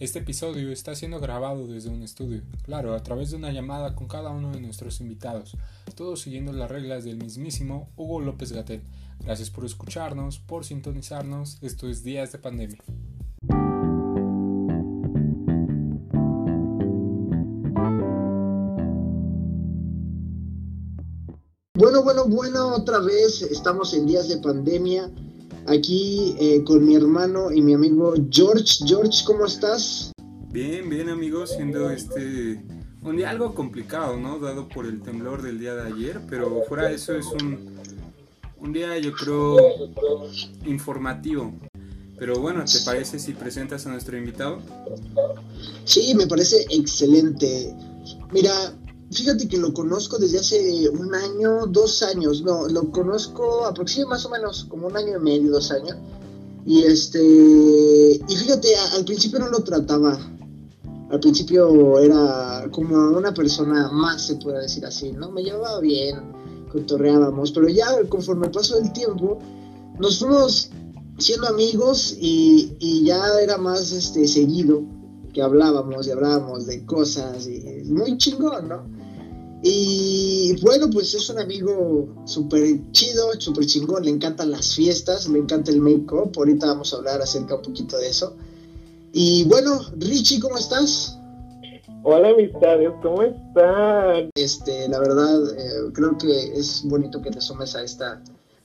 Este episodio está siendo grabado desde un estudio, claro, a través de una llamada con cada uno de nuestros invitados, todos siguiendo las reglas del mismísimo Hugo López Gatel. Gracias por escucharnos, por sintonizarnos, esto es Días de Pandemia. Bueno, bueno, bueno, otra vez estamos en días de pandemia aquí eh, con mi hermano y mi amigo George. George, ¿cómo estás? Bien, bien amigos, siendo este un día algo complicado, ¿no? Dado por el temblor del día de ayer, pero fuera de eso es un, un día yo creo informativo. Pero bueno, ¿te parece si presentas a nuestro invitado? Sí, me parece excelente. Mira, Fíjate que lo conozco desde hace un año, dos años, no, lo conozco aproximadamente más o menos como un año y medio, dos años. Y este, y fíjate, al principio no lo trataba. Al principio era como una persona más, se puede decir así, ¿no? Me llevaba bien, cotorreábamos, pero ya conforme pasó el tiempo, nos fuimos siendo amigos y, y ya era más este seguido que hablábamos y hablábamos de cosas y muy chingón, ¿no? Y bueno, pues es un amigo súper chido, súper chingón, le encantan las fiestas, le encanta el make-up, ahorita vamos a hablar acerca un poquito de eso. Y bueno, Richie, ¿cómo estás? Hola amistades, ¿cómo están? Este, la verdad, eh, creo que es bonito que te sumes a esta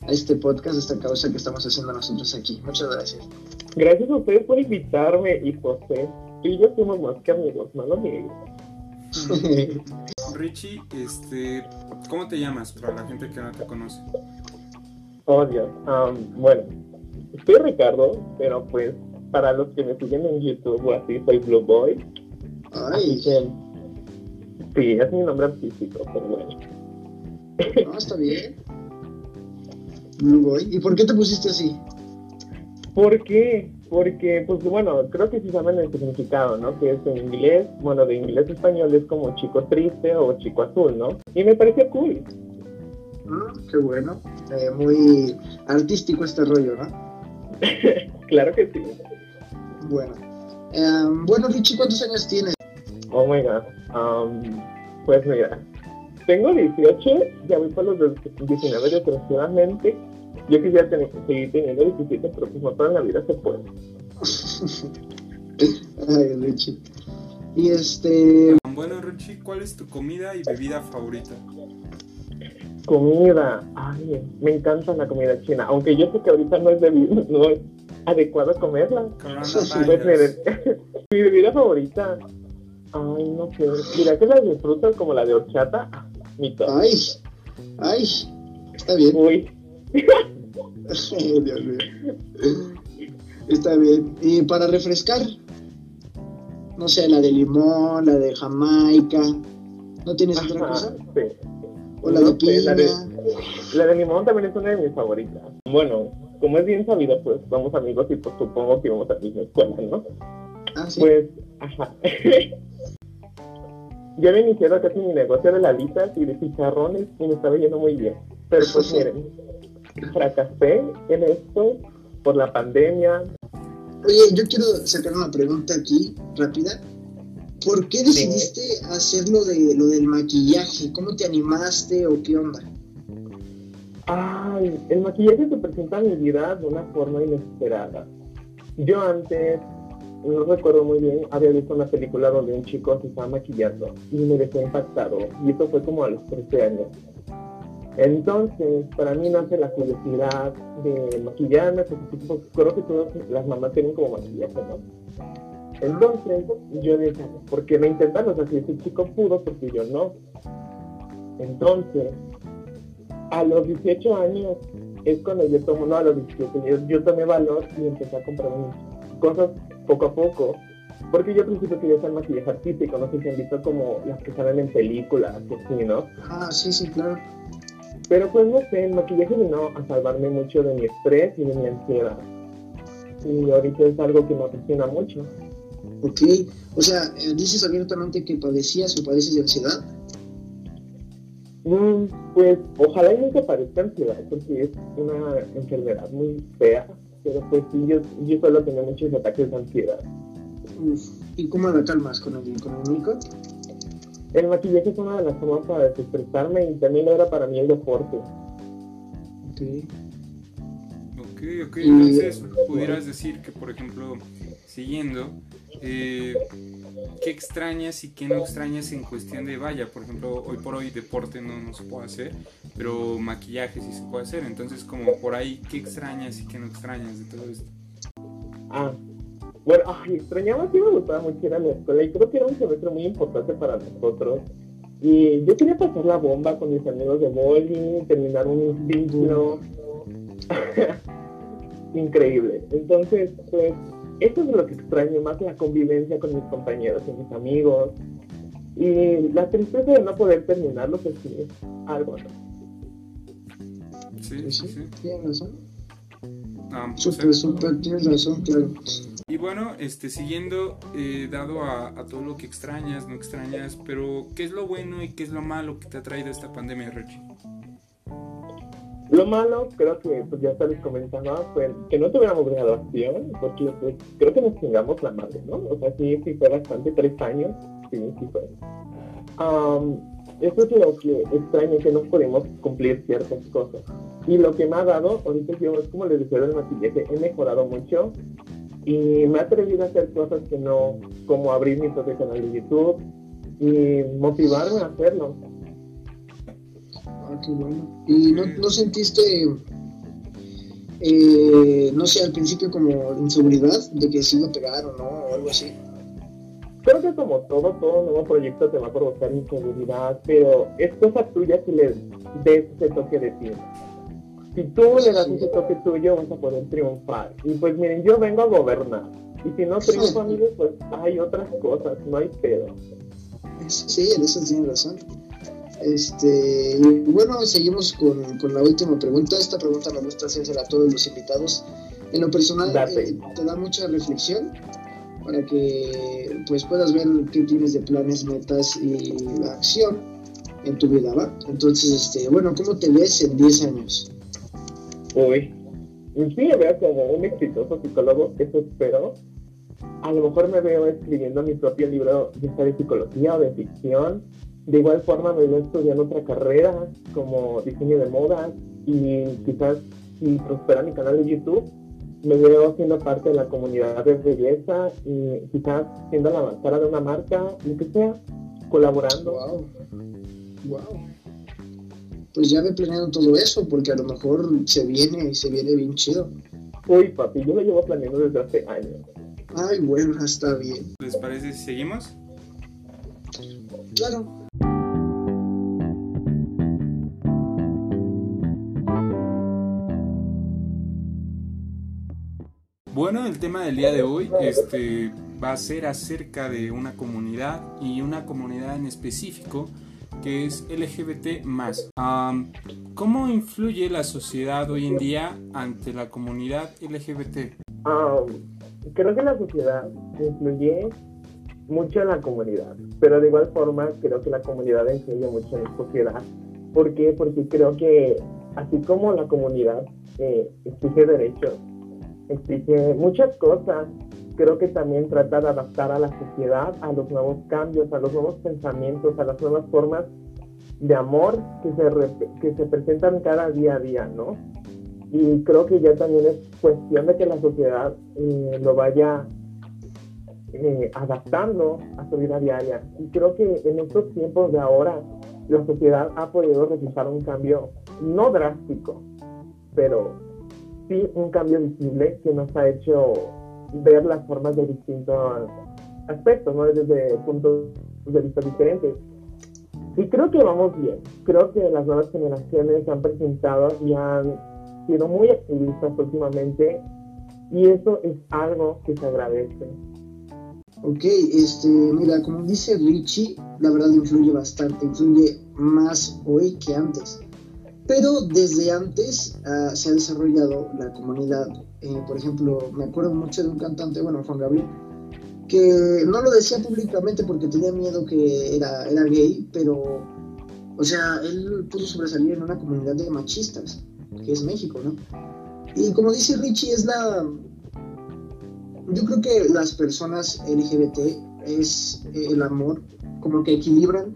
a este podcast, a esta causa que estamos haciendo nosotros aquí. Muchas gracias. Gracias a ustedes por invitarme y José. Y yo somos más que amigos, no lo Richie, este, ¿cómo te llamas para la gente que no te conoce? Oh, Dios. bueno, soy Ricardo, pero pues para los que me siguen en YouTube o así, soy Blue Boy. Ay. sí, es mi nombre artístico, pero bueno. No, está bien. Blue Boy. ¿Y por qué te pusiste así? ¿Por qué? Porque, pues bueno, creo que sí saben el significado, ¿no? Que es en inglés, bueno, de inglés a español es como chico triste o chico azul, ¿no? Y me pareció cool. Ah, qué bueno. Eh, muy artístico este rollo, ¿no? claro que sí. Bueno. Em, bueno, Richie, ¿cuántos años tienes? Oh my god. Um, pues mira, tengo 18, ya voy por los 19 desgraciadamente yo quisiera tener, seguir teniendo 17, pero pues no toda la vida se puede. Ay, Richie. Y este. Bueno, Richie, ¿cuál es tu comida y bebida favorita? Comida. Ay, me encanta la comida china. Aunque yo sé que ahorita no es, debido, no es adecuado comerla. Mi bebida favorita. Ay, no sé. Mira que la disfruto como la de horchata. Mi top. Ay, ay. Está bien. Uy. Dios mío. Está bien. ¿Y para refrescar? No sé, la de limón, la de Jamaica. ¿No tienes otra cosa? Sí. ¿O la de piña? La de, limón también es una de mis favoritas. Bueno, como es bien sabido, pues somos amigos y pues supongo que vamos a la misma escuela, ¿no? Ah, sí. Pues, ajá. Yo había iniciado casi mi negocio de lalitas y de chicharrones y me estaba yendo muy bien. Pero pues miren, fracasé en esto por la pandemia. Oye, yo quiero sacar una pregunta aquí, rápida. ¿Por qué decidiste hacer lo, de, lo del maquillaje? ¿Cómo te animaste o qué onda? Ay, el maquillaje se presenta en mi vida de una forma inesperada. Yo antes, no recuerdo muy bien, había visto una película donde un chico se estaba maquillando y me dejó impactado. Y eso fue como a los 13 años. Entonces, para mí nace la curiosidad de maquillarme, porque creo que todas las mamás tienen como maquillaje, ¿no? Entonces, yo dije, ¿por qué no intentarlo? O sea, si ese chico pudo, porque yo no. Entonces, a los 18 años es cuando yo tomo, no a los 17, yo, yo tomé valor y empecé a comprar cosas poco a poco. Porque yo al principio quería hacer maquillaje artístico, no sé si han visto como las que salen en películas, así, ¿no? Ah, sí, sí, claro. Pero pues no sé, el maquillaje vino a salvarme mucho de mi estrés y de mi ansiedad. Y ahorita es algo que me apasiona mucho. Ok, o sea, eh, dices abiertamente que padecías o padeces de ansiedad. Mm, pues ojalá y nunca padezca ansiedad, porque es una enfermedad muy fea, pero pues sí, yo, yo suelo tener muchos ataques de ansiedad. ¿Y cómo la calmas con el, con el Nico? El maquillaje es una de las formas para desestresarme y también era para mí el deporte. Ok. Ok, ok. Entonces, pudieras decir que, por ejemplo, siguiendo, eh, ¿qué extrañas y qué no extrañas en cuestión de vaya? Por ejemplo, hoy por hoy deporte no, no se puede hacer, pero maquillaje sí se puede hacer. Entonces, como por ahí, ¿qué extrañas y qué no extrañas de todo esto? Ah, bueno, ay, extrañaba que me gustaba mucho ir a la escuela y creo que era un semestre muy importante para nosotros. Y yo quería pasar la bomba con mis amigos de bowling, terminar un vínculo increíble. Entonces, pues, eso es lo que extraño más, la convivencia con mis compañeros y mis amigos. Y la tristeza de no poder terminarlo, pues sí, es algo, ¿no? Sí, sí, sí. Tienes razón. Ah, súper, pues, súper, tienes razón, claro. Y bueno, este, siguiendo, eh, dado a, a, todo lo que extrañas, no extrañas, pero ¿qué es lo bueno y qué es lo malo que te ha traído esta pandemia, Richie? Lo malo, creo que pues ya les comentaba, fue que no tuviéramos graduación, porque pues, creo que nos chingamos la madre, ¿no? O sea, sí, sí fue bastante, tres años, sí, sí fue. Um, eso es lo que extraño, que no podemos cumplir ciertas cosas. Y lo que me ha dado, ahorita yo, como les decía del maquillaje, he mejorado mucho y me he atrevido a hacer cosas que no, como abrir mi propio canal de YouTube y motivarme a hacerlo. Ah, qué bueno. ¿Y no, no sentiste, eh, no sé, al principio como inseguridad de que si iba a pegar o no, o algo así? Creo que como todo, todo nuevo proyecto te va a provocar inseguridad, pero es cosa tuya que le des ese toque de ti. Si tú le das ese toque tuyo, vas a poder triunfar. Y pues miren, yo vengo a gobernar. Y si no triunfo, amigos, pues hay otras cosas, no hay pedo. Sí, en eso tienes razón. Este, bueno, seguimos con, con, la última pregunta. Esta pregunta me gusta hacerse a todos los invitados. En lo personal, eh, te da mucha reflexión para que pues puedas ver qué tienes de planes, metas y acción en tu vida, ¿va? Entonces, este, bueno, ¿cómo te ves en 10 años? Uy, sí me veo como un exitoso psicólogo, eso espero. A lo mejor me veo escribiendo mi propio libro, de psicología o de ficción. De igual forma me veo estudiando otra carrera, como diseño de moda, y quizás si prospera mi canal de YouTube, me veo siendo parte de la comunidad de belleza y quizás siendo la cara de una marca, lo que sea, colaborando. Wow. Wow pues ya ve planeando todo eso, porque a lo mejor se viene y se viene bien chido. Uy, papi, yo lo llevo planeando desde hace años. Ay, bueno, está bien. ¿Les parece si seguimos? Claro. Bueno, el tema del día de hoy este, va a ser acerca de una comunidad y una comunidad en específico que es LGBT ¿Cómo influye la sociedad hoy en día ante la comunidad LGBT? creo que la sociedad influye mucho en la comunidad, pero de igual forma creo que la comunidad influye mucho en la sociedad. ¿Por qué? Porque creo que así como la comunidad eh, exige derechos, exige muchas cosas creo que también trata de adaptar a la sociedad a los nuevos cambios, a los nuevos pensamientos, a las nuevas formas de amor que se, que se presentan cada día a día, ¿no? Y creo que ya también es cuestión de que la sociedad eh, lo vaya eh, adaptando a su vida diaria. Y creo que en estos tiempos de ahora, la sociedad ha podido realizar un cambio no drástico, pero sí un cambio visible que nos ha hecho ver las formas de distintos aspectos, ¿no? Desde puntos de vista diferentes. Y creo que vamos bien. Creo que las nuevas generaciones se han presentado y han sido muy activistas últimamente y eso es algo que se agradece. Ok, este, mira, como dice Richie, la verdad influye bastante, influye más hoy que antes. Pero desde antes uh, se ha desarrollado la comunidad eh, por ejemplo, me acuerdo mucho de un cantante, bueno, Juan Gabriel, que no lo decía públicamente porque tenía miedo que era, era gay, pero, o sea, él pudo sobresalir en una comunidad de machistas, que es México, ¿no? Y como dice Richie, es la... yo creo que las personas LGBT es eh, el amor, como que equilibran,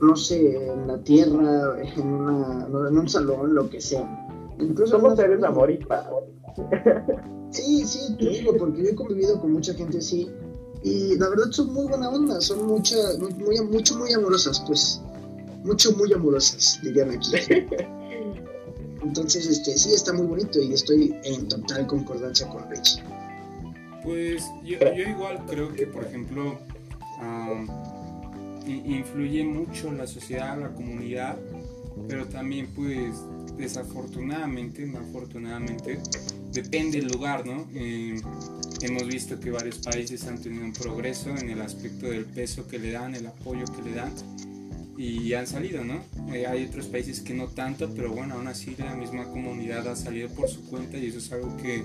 no sé, en la tierra, en, una, en un salón, lo que sea. Incluso Somos seres amor y paz. Sí, sí, te digo, porque yo he convivido con mucha gente así y la verdad son muy buena onda, son muchas, muy, mucho, muy amorosas, pues. Mucho, muy amorosas, dirían aquí. Entonces, este, sí, está muy bonito y estoy en total concordancia con Rich. Pues yo, igual creo que, por ejemplo, influye mucho la sociedad, la comunidad, pero también pues desafortunadamente, no afortunadamente, depende del lugar, ¿no? Eh, hemos visto que varios países han tenido un progreso en el aspecto del peso que le dan, el apoyo que le dan y han salido, ¿no? Eh, hay otros países que no tanto, pero bueno, aún así la misma comunidad ha salido por su cuenta y eso es algo que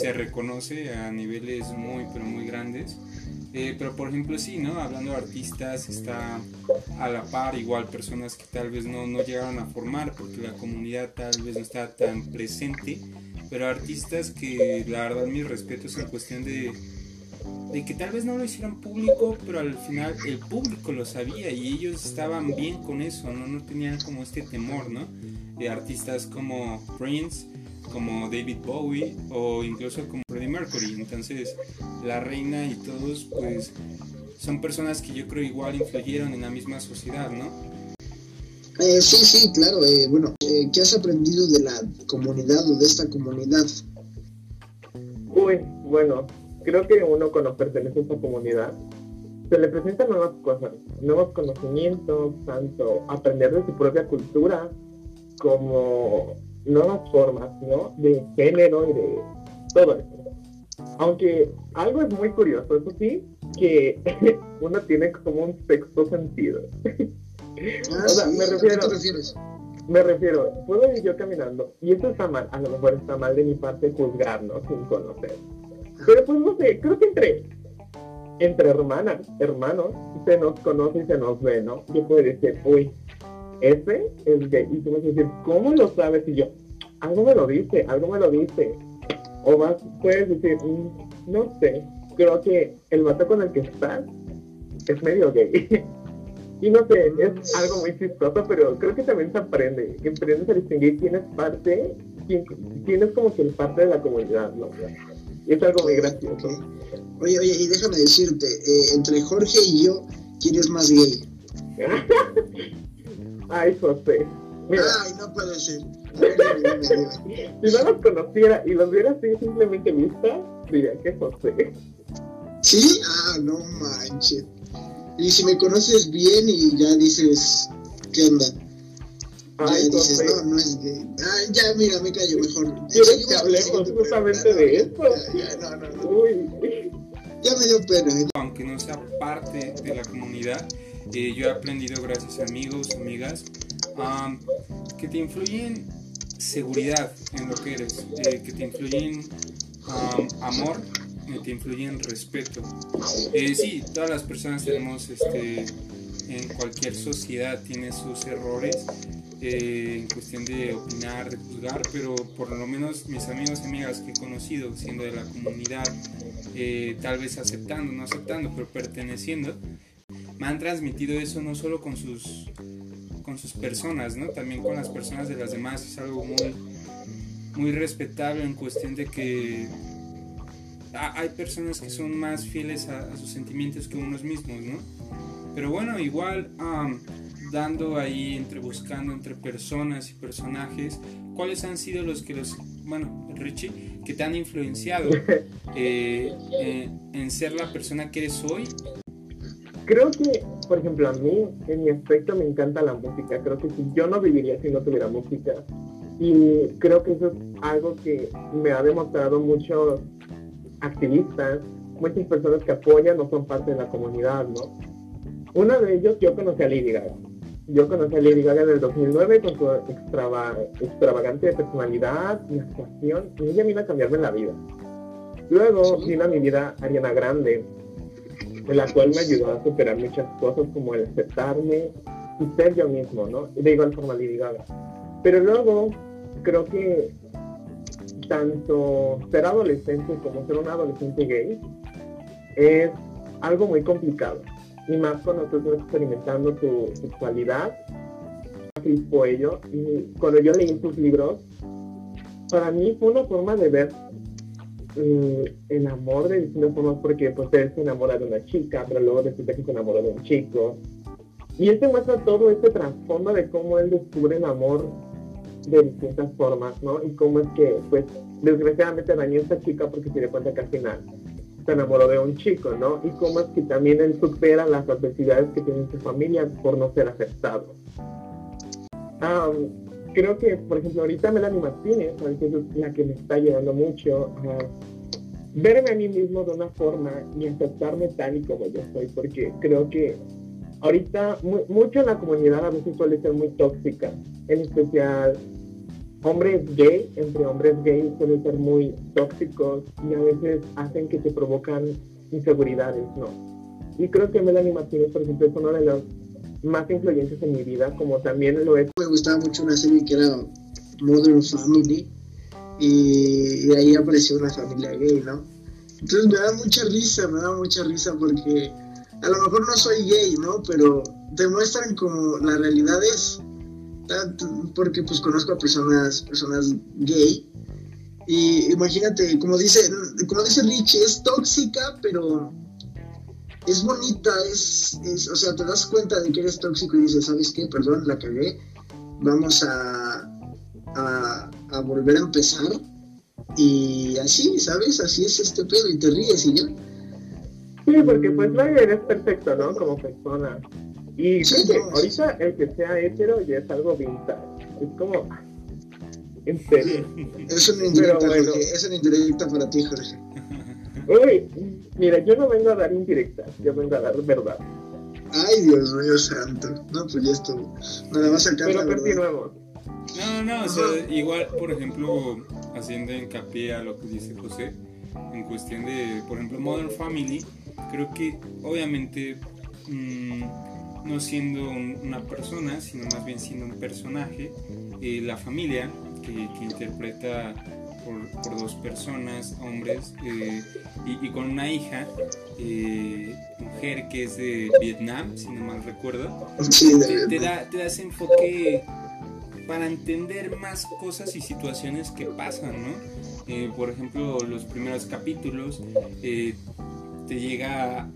se reconoce a niveles muy, pero muy grandes. Eh, pero por ejemplo sí, ¿no? Hablando de artistas, está a la par igual personas que tal vez no, no llegaron a formar porque la comunidad tal vez no está tan presente, pero artistas que la verdad mis respetos en cuestión de, de que tal vez no lo hicieran público, pero al final el público lo sabía y ellos estaban bien con eso, no, no tenían como este temor, ¿no? De artistas como Prince, como David Bowie o incluso como Freddie Mercury. Entonces, la reina y todos, pues, son personas que yo creo igual influyeron en la misma sociedad, ¿no? Eh, sí, sí, claro. Eh, bueno, eh, ¿qué has aprendido de la comunidad o de esta comunidad? Uy, bueno, creo que uno cuando pertenece a esta comunidad se le presentan nuevas cosas, nuevos conocimientos, tanto aprender de su propia cultura como nuevas formas, ¿no? De género y de todo eso. Aunque algo es muy curioso, eso sí, que uno tiene como un sexto sentido. Ah, o sea, me refiero, ¿a qué te refieres? Me refiero, puedo ir yo caminando, y esto está mal, a lo mejor está mal de mi parte juzgarnos sin conocer. Pero pues no sé, creo que entre, entre hermanas, hermanos, se nos conoce y se nos ve, ¿no? Yo puedo decir, uy, ese es gay. Y tú vas a decir, ¿cómo lo sabes? Y yo, algo me lo dice, algo me lo dice. O más puedes decir, mm, no sé, creo que el vato con el que estás es medio gay. y no sé, es algo muy chistoso, pero creo que también se aprende. Que aprendes a distinguir quién es parte, quién, es como que el parte de la comunidad, ¿no? es algo muy gracioso. Oye, oye, y déjame decirte, eh, entre Jorge y yo, ¿quién es más gay? Ay, José. Ay, no puede ser. si no los conociera y los viera así simplemente vista, diría que José. ¿Sí? Ah, no manches. Y si me conoces bien y ya dices, ¿qué onda? ya dices, no, no es gay. Ah, ya, mira, me callo mejor. ¿Quieres que hablemos justamente de esto? Ya, no, no, no. Uy. Ya me dio pena. ¿eh? Aunque no sea parte de la comunidad, eh, yo he aprendido gracias a amigos, amigas, que te influyen seguridad en lo que eres, eh, que te influyen amor, que influyen respeto. Eh, sí, todas las personas tenemos, este, en cualquier sociedad tiene sus errores eh, en cuestión de opinar, de juzgar, pero por lo menos mis amigos y amigas que he conocido, siendo de la comunidad, tal vez aceptando, no aceptando, pero perteneciendo, me han transmitido eso no solo con sus con sus personas, ¿no? También con las personas de las demás es algo muy muy respetable en cuestión de que hay personas que son más fieles a, sus sentimientos que unos mismos, ¿no? Pero bueno, igual dando ahí entre buscando entre personas y personajes, ¿cuáles han sido los que los, bueno, Richie, que te han influenciado eh, eh, en ser la persona que eres hoy Creo que, por ejemplo, a mí, en mi aspecto, me encanta la música. Creo que si yo no viviría si no tuviera música. Y creo que eso es algo que me ha demostrado muchos activistas, muchas personas que apoyan o son parte de la comunidad, ¿no? Uno de ellos, yo conocí a Lady Gaga. Yo conocí a Lady Gaga en el 2009 con su extravagante personalidad y actuación, y ella vino a cambiarme la vida. Luego vino a mi vida Ariana Grande, en la cual me ayudó a superar muchas cosas como el aceptarme y ser yo mismo, ¿no? De igual forma Lady Gaga. Pero luego creo que tanto ser adolescente como ser un adolescente gay es algo muy complicado. Y más cuando tú estás experimentando tu sexualidad. Crispo ello. Y cuando yo leí tus libros, para mí fue una forma de ver mm, el amor de distintas formas porque pues él se enamora de una chica, pero luego resulta que se enamora de un chico. Y este muestra todo este trasfondo de cómo él descubre el amor de distintas formas, ¿no? Y cómo es que, pues, desgraciadamente dañó a esta chica porque se dio cuenta que al final se enamoró de un chico, ¿no? Y cómo es que también él supera las adversidades que tiene su familia por no ser aceptado. creo que, por ejemplo, ahorita Melanie Martínez, que es la que me está ayudando mucho a verme a mí mismo de una forma y aceptarme tal y como yo soy, porque creo que ahorita mucho en la comunidad a veces suele ser muy tóxica, en especial hombres gay, entre hombres gays suelen ser muy tóxicos y a veces hacen que se provocan inseguridades, ¿no? Y creo que Melanie Martínez, por ejemplo, es una de las más influyentes en mi vida, como también lo es. Me gustaba mucho una serie que era Modern Family y, ahí apareció una familia gay, ¿no? Entonces me da mucha risa, me da mucha risa porque a lo mejor no soy gay, ¿no? Pero te muestran como la realidad es porque pues conozco a personas, personas gay. Y imagínate, como dice, como dice Richie, es tóxica, pero es bonita, es, o sea, te das cuenta de que eres tóxico y dices, ¿sabes qué? Perdón, la cagué. Vamos a, a, volver a empezar. Y así, ¿sabes? Así es este pedo y te ríes y ya. Sí, porque pues no eres perfecto, ¿no? Como persona. Y ahorita el que sea hetero ya es algo vintage. Es como. En serio. Es una indirecta, Es una indirecta para ti, Jorge. Uy, mira, yo no vengo a dar indirectas, yo vengo a dar verdad. Ay, Dios mío santo. No, pues ya estuvo. Nada más acá. Pero continuemos. No, no, o sea, igual, por ejemplo, haciendo hincapié a lo que dice José, en cuestión de, por ejemplo, Modern Family, creo que obviamente. Mmm, no siendo una persona, sino más bien siendo un personaje, eh, la familia que, interpreta por, dos personas, hombres, eh, y, con una hija, eh, mujer que es de Vietnam, si no mal recuerdo, te, da, te da ese enfoque para entender más cosas y situaciones que pasan, ¿no? por ejemplo, los primeros capítulos te llega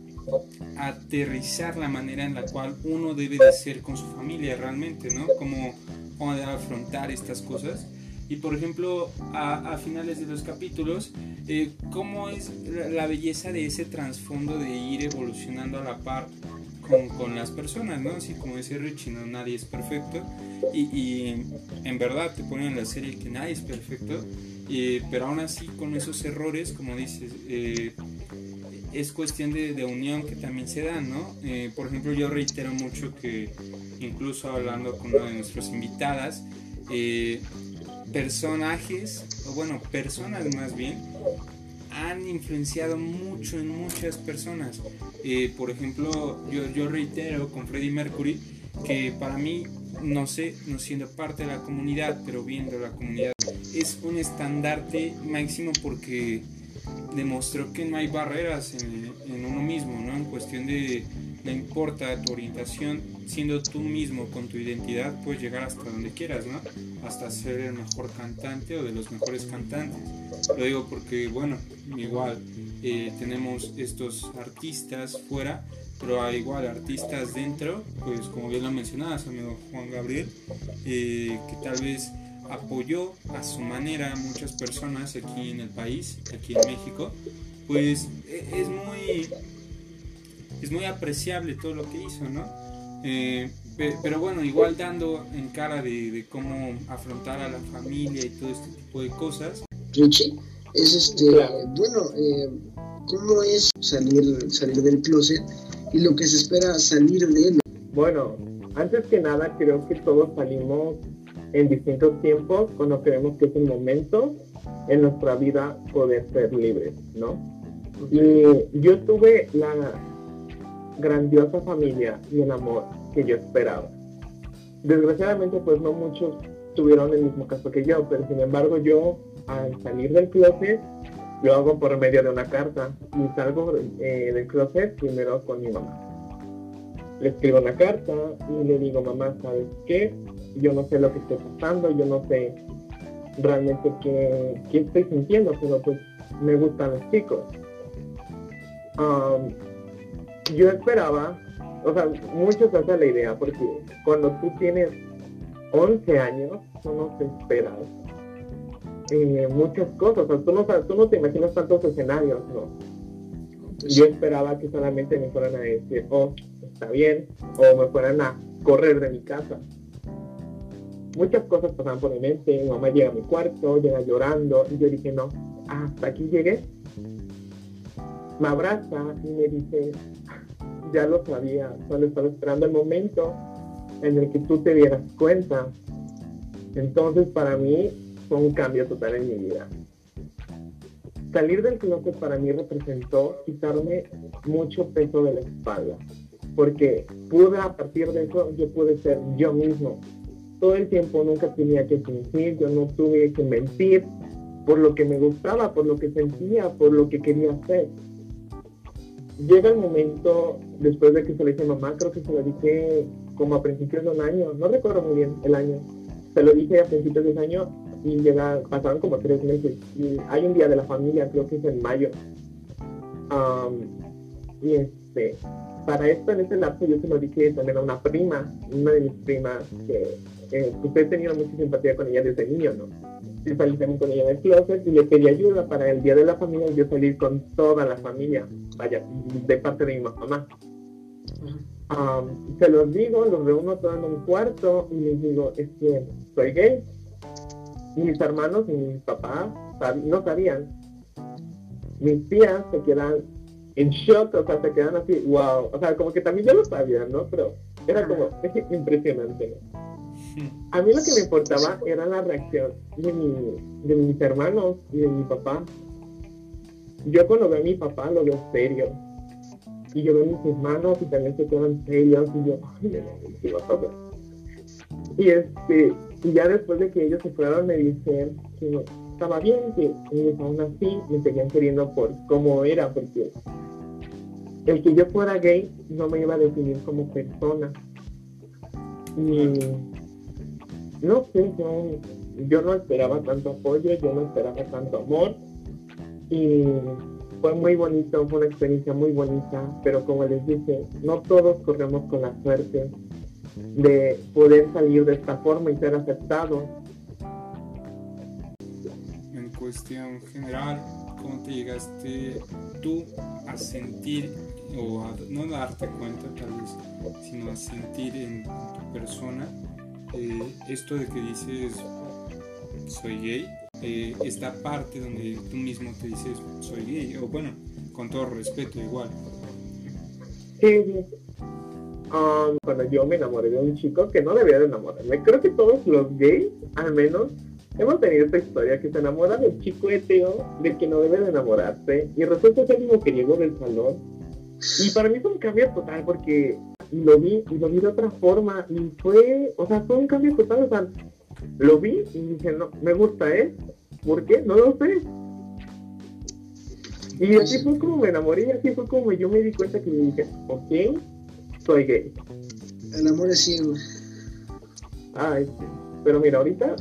aterrizar la manera en la cual uno debe de ser con su familia realmente, ¿no? Cómo, debe afrontar estas cosas. Y por ejemplo, a, finales de los capítulos, eh, cómo es la, belleza de ese trasfondo de ir evolucionando a la par con, con, las personas, ¿no? Así como dice Richie, no, nadie es perfecto. Y, y en verdad te ponen en la serie que nadie es perfecto, eh, pero aún así con esos errores, como dices, eh, es cuestión de, unión que también se da, ¿no? Eh, por ejemplo, yo reitero mucho que incluso hablando con una de nuestras invitadas, eh, personajes, o bueno, personas más bien, han influenciado mucho en muchas personas. Eh, por ejemplo, yo, yo reitero con Freddie Mercury que para mí, no sé, no siendo parte de la comunidad, pero viendo la comunidad, es un estandarte máximo porque demostró que no hay barreras en, uno mismo, ¿no? En cuestión de no importa tu orientación, siendo tú mismo con tu identidad, puedes llegar hasta donde quieras, ¿no? Hasta ser el mejor cantante o de los mejores cantantes. Lo digo porque, bueno, igual eh, tenemos estos artistas fuera, pero hay igual artistas dentro, pues como bien lo mencionabas, amigo Juan Gabriel, eh, que tal vez apoyó a su manera a muchas personas aquí en el país, aquí en México, pues e, es muy, es muy apreciable todo lo que hizo, ¿no? Eh, pero bueno, igual dando en cara de, cómo afrontar a la familia y todo este tipo de cosas. Richie, es este, bueno, eh, ¿cómo es salir, salir del closet y lo que se espera salir de él? Bueno, antes que nada creo que todos salimos en distintos tiempos cuando creemos que es un momento en nuestra vida poder ser libres, ¿no? Y yo tuve la grandiosa familia y el amor que yo esperaba. Desgraciadamente, pues no muchos tuvieron el mismo caso que yo, pero sin embargo yo al salir del closet lo hago por medio de una carta y salgo eh, del closet primero con mi mamá. Le escribo una carta y le digo, mamá, ¿sabes qué? Yo no sé lo que estoy pasando, yo no sé realmente qué, qué estoy sintiendo, pero pues me gustan los chicos. yo esperaba, o sea, muchos hacen la idea, porque cuando tú tienes 11 años, tú no te esperas eh, muchas cosas. tú, no, tú no te imaginas tantos escenarios, ¿no? Yo esperaba que solamente me fueran a decir, oh, está bien, o me fueran a correr de mi casa. Muchas cosas pasaban por mi mente. Mi mamá llega a mi cuarto, llega llorando, y yo dije, no, hasta aquí llegué. Me abraza y me dice, ya lo sabía, solo estaba esperando el momento en el que tú te dieras cuenta. Entonces para mí fue un cambio total en mi vida. Salir del closet para mí representó quitarme mucho peso de la espalda, porque pude a partir de eso, yo pude ser yo mismo. Todo el tiempo nunca tenía que fingir, yo no tuve que mentir por lo que me gustaba, por lo que sentía, por lo que quería hacer. Llega el momento, después de que se le dije a mamá, creo que se lo dije como a principios de un año, no recuerdo muy bien el año, se lo dije a principios de un año y llega, pasaron como tres meses y hay un día de la familia, creo que es en mayo. y este, para esto en ese lapso yo se lo dije también a una prima, una de mis primas, que eh, pues he tenido mucha simpatía con ella desde niño, ¿no? Yo salí también con ella en el closet y le pedí ayuda para el día de la familia y yo salir con toda la familia, vaya, de parte de mi mamá. se los digo, los reúno todos en un cuarto y les digo, es que soy gay, mis hermanos y mis papás no sabían. Mis tías se quedan en shock, o sea, se quedan así, wow. O sea, como que también ya lo sabían, ¿no? Pero era como impresionante. A mí lo que me importaba era la reacción de, de mis hermanos y de mi papá. Yo cuando veo a mi papá lo veo serio. Y yo veo a mis hermanos y también se quedan serios y yo, ay, ¿qué va a? Y este, y ya después de que ellos se fueron me dicen que estaba bien, que ellos aún así me seguían queriendo por cómo era, porque el que yo fuera gay no me iba a definir como persona. No sé, yo, no esperaba tanto apoyo, yo no esperaba tanto amor. Y fue muy bonito, fue una experiencia muy bonita, pero como les dije, no todos corremos con la suerte de poder salir de esta forma y ser aceptado. En cuestión general, ¿cómo te llegaste tú a sentir, o a no darte cuenta tal vez, sino a sentir en tu persona eh, esto de que dices soy gay? Eh, esta parte donde tú mismo te dices soy gay, o bueno, con todo respeto igual. Sí, Um, cuando yo me enamoré de un chico que no debía de enamorarme. Creo que todos los gays, al menos, hemos tenido esta historia que se enamora del chico hetero del que no debe de enamorarse y resulta ser el llegó del salón. Y para mí fue un cambio total porque lo vi y lo vi de otra forma y fue, o sea, fue un cambio total. O sea, lo vi y dije, no, me gusta, ¿eh? ¿Por qué? No lo sé. Y así fue como me enamoré y así fue como yo me di cuenta que me dije, ok, soy gay. El amor es ciego. Ay, sí. Pero mira, ahorita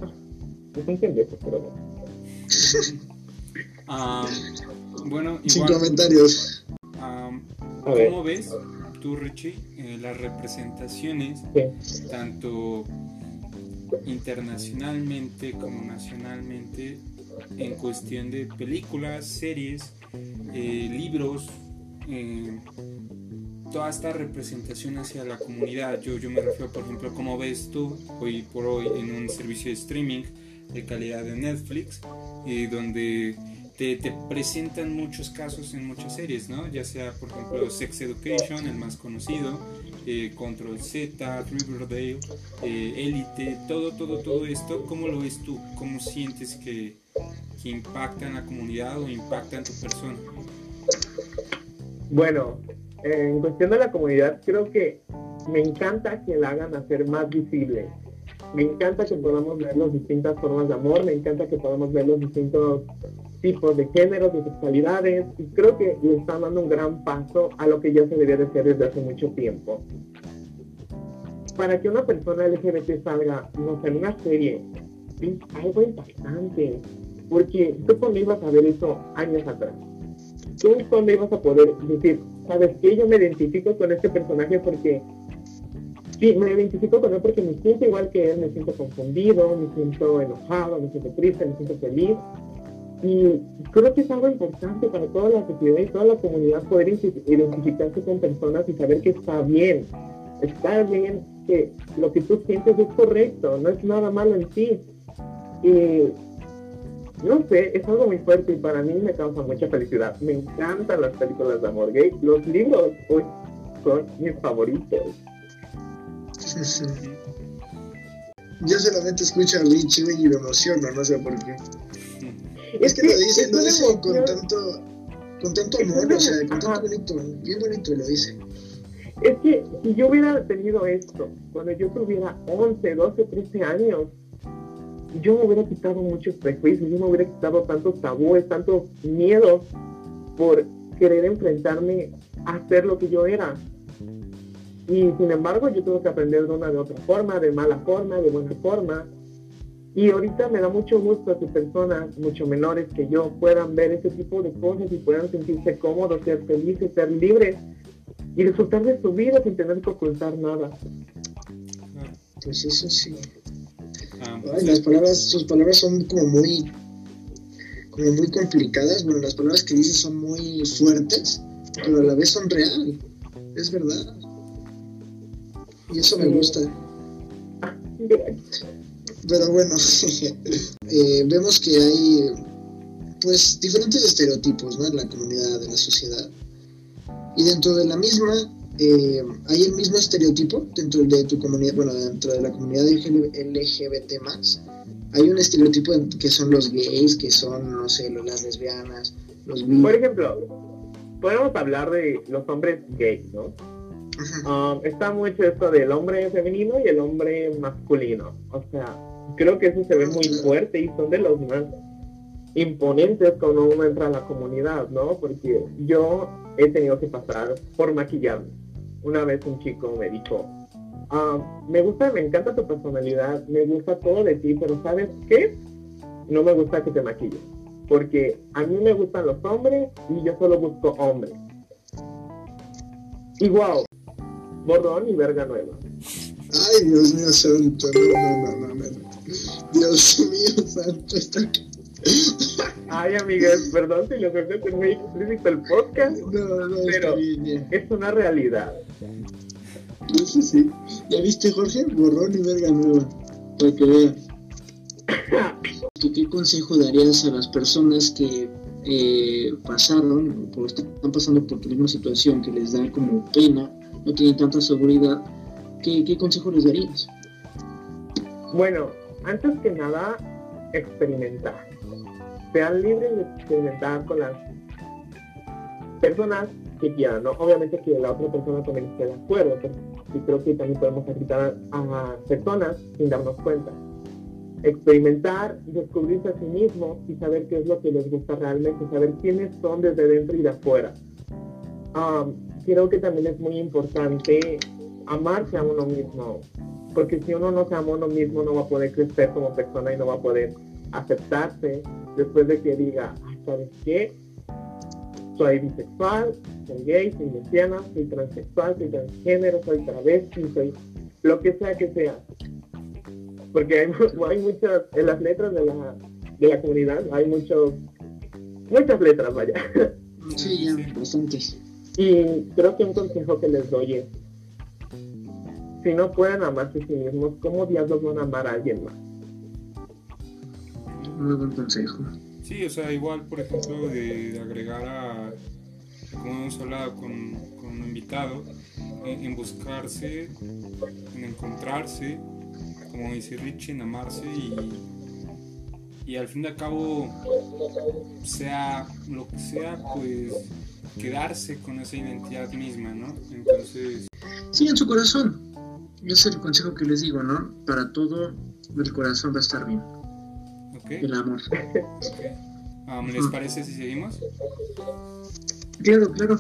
es un pendejo, pero um, bueno, Sin comentarios. ¿Cómo ves tú, Richie, eh, las representaciones, tanto internacionalmente como nacionalmente, en cuestión de películas, series, eh, libros, eh, toda esta representación hacia la comunidad. Yo, yo me refiero, por ejemplo, como ves tú hoy por hoy en un servicio de streaming de calidad de Netflix, donde te, presentan muchos casos en muchas series, ¿no? Ya sea, por ejemplo, Sex Education, el más conocido, eh, Control Z, Riverdale, eh, Elite, todo, todo, todo esto. ¿Cómo lo ves tú? ¿Cómo sientes que, que impacta en la comunidad o impacta en tu persona? Bueno, en cuestión de la comunidad, creo que me encanta que la hagan hacer más visible. Me encanta que podamos ver las distintas formas de amor, me encanta que podamos ver los distintos tipos de géneros, de sexualidades, y creo que le están dando un gran paso a lo que ya se debería de hacer desde hace mucho tiempo. Para que una persona LGBT salga, no sé, en una serie, es algo impactante, porque tú cuando ibas a ver eso años atrás, tú cuando ibas a poder decir, ¿sabes qué? Yo me identifico con este personaje porque Sí, me identifico con él porque me siento igual que él, me siento confundido, me siento enojado, me siento triste, me siento feliz. Y creo que es algo importante para toda la sociedad y toda la comunidad poder identificarse con personas y saber que está bien. Está bien que lo que tú sientes es correcto, no es nada malo en ti. Y no sé, es algo muy fuerte y para mí me causa mucha felicidad. Me encantan las películas de amor gay. Los libros hoy son mis favoritos. Yo solamente escucho a Richie y me emociono, no sé por qué. Es que lo dice, lo dice con tanto, con tanto amor, o sea, con tanto bonito, bien bonito lo dice. Es que si yo hubiera tenido esto, cuando yo tuviera 11, 12, 13 años, yo me hubiera quitado muchos prejuicios, yo me hubiera quitado tantos tabúes, tantos miedos por querer enfrentarme a ser lo que yo era. Y sin embargo, yo tuve que aprender de una de otra forma, de mala forma, de buena forma. Y ahorita me da mucho gusto que personas mucho menores que yo puedan ver ese tipo de cosas y puedan sentirse cómodos, ser felices, ser libres y disfrutar de su vida sin tener que ocultar nada. Pues eso sí. Ah, las palabras, sus palabras son como muy, como muy complicadas. Bueno, las palabras que dice son muy fuertes, pero a la vez son real. Es verdad. Y eso me gusta. Pero bueno, eh, vemos que hay pues diferentes estereotipos ¿no? en la comunidad, en la sociedad. Y dentro de la misma, eh, hay el mismo estereotipo dentro de tu comunidad, bueno, dentro de la comunidad LGBT Hay un estereotipo que son los gays, que son, no sé, las lesbianas, los Por ejemplo, podemos hablar de los hombres gays, ¿no? Um, está mucho esto del hombre femenino y el hombre masculino. O sea, creo que eso se ve muy fuerte y son de los más imponentes cuando uno entra a la comunidad, ¿no? Porque yo he tenido que pasar por maquillarme. Una vez un chico me dijo, um, me gusta, me encanta tu personalidad, me gusta todo de ti, pero ¿sabes qué? No me gusta que te maquilles. Porque a mí me gustan los hombres y yo solo busco hombres. Y wow, borrón y verga nueva. Ay, Dios mío santo, no, no, no, Dios mío santo, está Ay, amigas, perdón si lo que es muy explícito el podcast, no, no, pero es una realidad. Eso sí. ¿Ya viste, Jorge? Borrón y verga nueva. Para que vean. ¿Qué consejo darías a las personas que eh, pasaron o están pasando por tu misma situación, que les da como pena no tienen tanta seguridad, ¿qué, qué consejo les darías? Bueno, antes que nada, experimentar. Sean libres de experimentar con las personas que quieran, ¿no? Obviamente que la otra persona también esté de acuerdo, pero creo que también podemos afectar a personas sin darnos cuenta. Experimentar, descubrirse a sí mismos y saber qué es lo que les gusta realmente, saber quiénes son desde dentro y de afuera. Um, creo que también es muy importante amarse a uno mismo, porque si uno no se ama a uno mismo no va a poder crecer como persona y no va a poder aceptarse después de que diga, ¿sabes qué? Soy bisexual, soy gay, soy lesbiana, soy transexual, soy transgénero, soy travesti, soy lo que sea que sea. Porque hay, hay muchas, en las letras de la, de la comunidad hay muchos, muchas letras, vaya. Sí, ya, bastantes. Y creo que un consejo que les doy es, si no pueden amarse a sí mismos, ¿cómo diablos van a amar a alguien más? Muy buen consejo. Sí, o sea, igual, por ejemplo, de, agregar a, como hemos hablado con, con un invitado, en, buscarse, en encontrarse, como dice Richie, en amarse y, y al fin de cabo, sea lo que sea, pues quedarse con esa identidad misma, ¿no? Entonces... Sí, en su corazón. Es el consejo que les digo, ¿no? Para todo, el corazón va a estar bien. Ok. El amor. Um, ¿Les parece si seguimos? Claro, claro.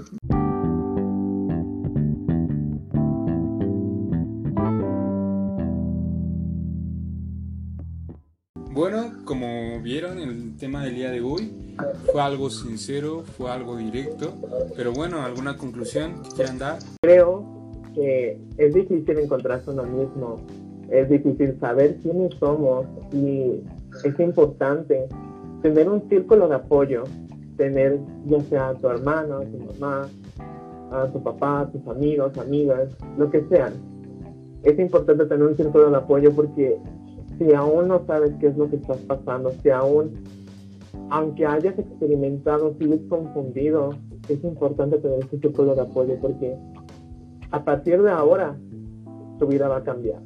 Bueno, como vieron, el tema del día de hoy fue algo sincero, fue algo directo, pero bueno, ¿alguna conclusión que quieran dar? Creo es difícil encontrarse uno mismo, es difícil saber quiénes somos y es importante tener un círculo de apoyo, tener ya sea a tu hermano, tu mamá, a tu papá, a tus amigos, amigas, lo que sean. Es importante tener un círculo de apoyo porque si aún no sabes qué es lo que estás pasando, si aún, aunque hayas experimentado, sigues confundido, es importante tener ese círculo de apoyo porque a partir de ahora tu vida va a cambiar.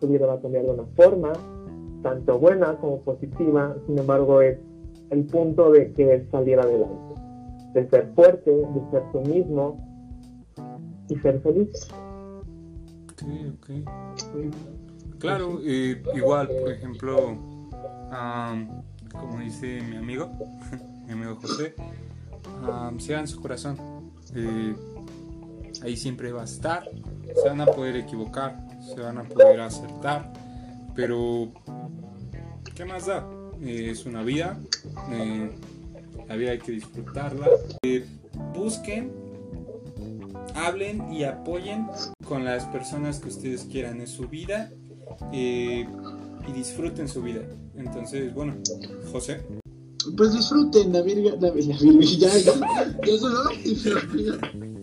Tu vida va a cambiar de una forma, tanto buena como positiva, sin embargo es el punto de querer salir adelante, de ser fuerte, de ser tú mismo y ser feliz. Ok, ok. Claro, eh, igual, por ejemplo, am, como dice mi amigo, mi amigo José, am, sigan su corazón. Eh, ahí siempre va a estar. Se van a poder equivocar, se van a poder acertar, pero ¿qué más da? Eh, es una vida, eh, la vida hay que disfrutarla. Eh, busquen, hablen y apoyen con las personas que ustedes quieran en su vida y disfruten su vida. Entonces, bueno, José. Pues disfruten la virga, la, la virga, ya, ya, ya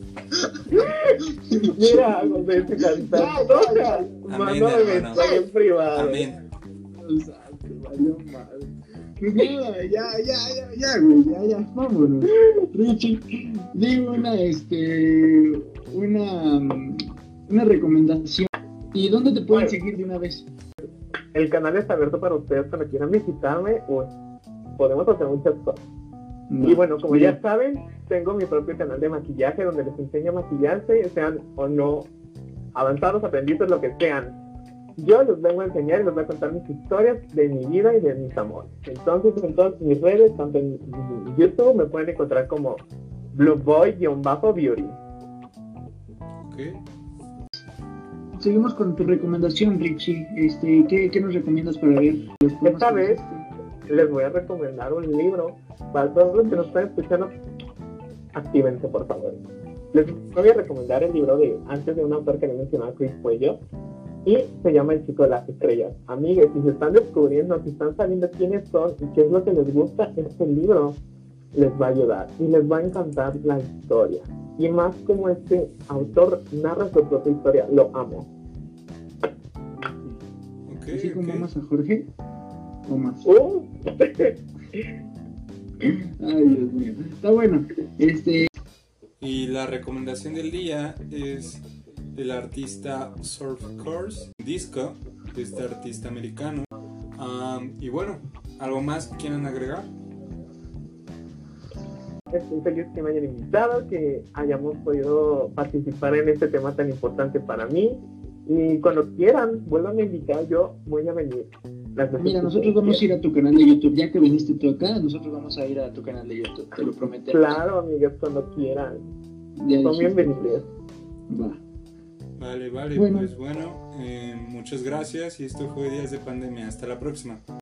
Mira, José, te cantas. Toca. Amén, Mándame hermano. mensaje en privado. Amén. Pues nada, ya, ya, ya, ya, güey, ya, ya, vámonos. Richie, digo una, este, una, una recomendación. ¿Y dónde te pueden Bueno. seguir de una vez? El canal está abierto para ustedes cuando quieran visitarme. Uy, podemos hacer muchas cosas. Y bueno, como ya saben, tengo mi propio canal de maquillaje donde les enseño a maquillarse, sean o no avanzados, aprendices, lo que sean. Yo les vengo a enseñar y les voy a contar mis historias de mi vida y de mis amores. Entonces, en todas mis redes, tanto en YouTube, me pueden encontrar como blueboy-beauty. Ok. Seguimos con tu recomendación, Richie. Este, ¿qué, qué nos recomiendas para ver? Esta vez les voy a recomendar un libro para todos los que nos están escuchando. Actívense, por favor. Les voy a recomendar el libro de antes de un autor que le mencionaba Chris Cuello y se llama El chico de las estrellas. Amigues, si se están descubriendo, si están sabiendo quiénes son y qué es lo que les gusta, este libro les va a ayudar y les va a encantar la historia. Y más como este autor narra su propia historia, lo amo. Ok, ¿Así como ok. amas a Jorge? ¿O más? Uh, Ay, Dios mío. Está bueno. Este, Y la recomendación del día es del artista Surf Course Disco, de este artista americano. Am, y bueno, ¿algo más que quieran agregar? Estoy feliz que me hayan invitado, que hayamos podido participar en este tema tan importante para mí. Y cuando quieran, vuelvan a invitar, yo voy a venir. Las mira, nosotros vamos a ir a tu canal de YouTube. Ya que viniste tú acá, nosotros vamos a ir a tu canal de YouTube. Te lo prometo. Claro, amigas, cuando quieran. Ya Son bienvenidos. Va. Vale, vale, Bueno. pues bueno, eh, muchas gracias y esto fue Días de Pandemia. Hasta la próxima.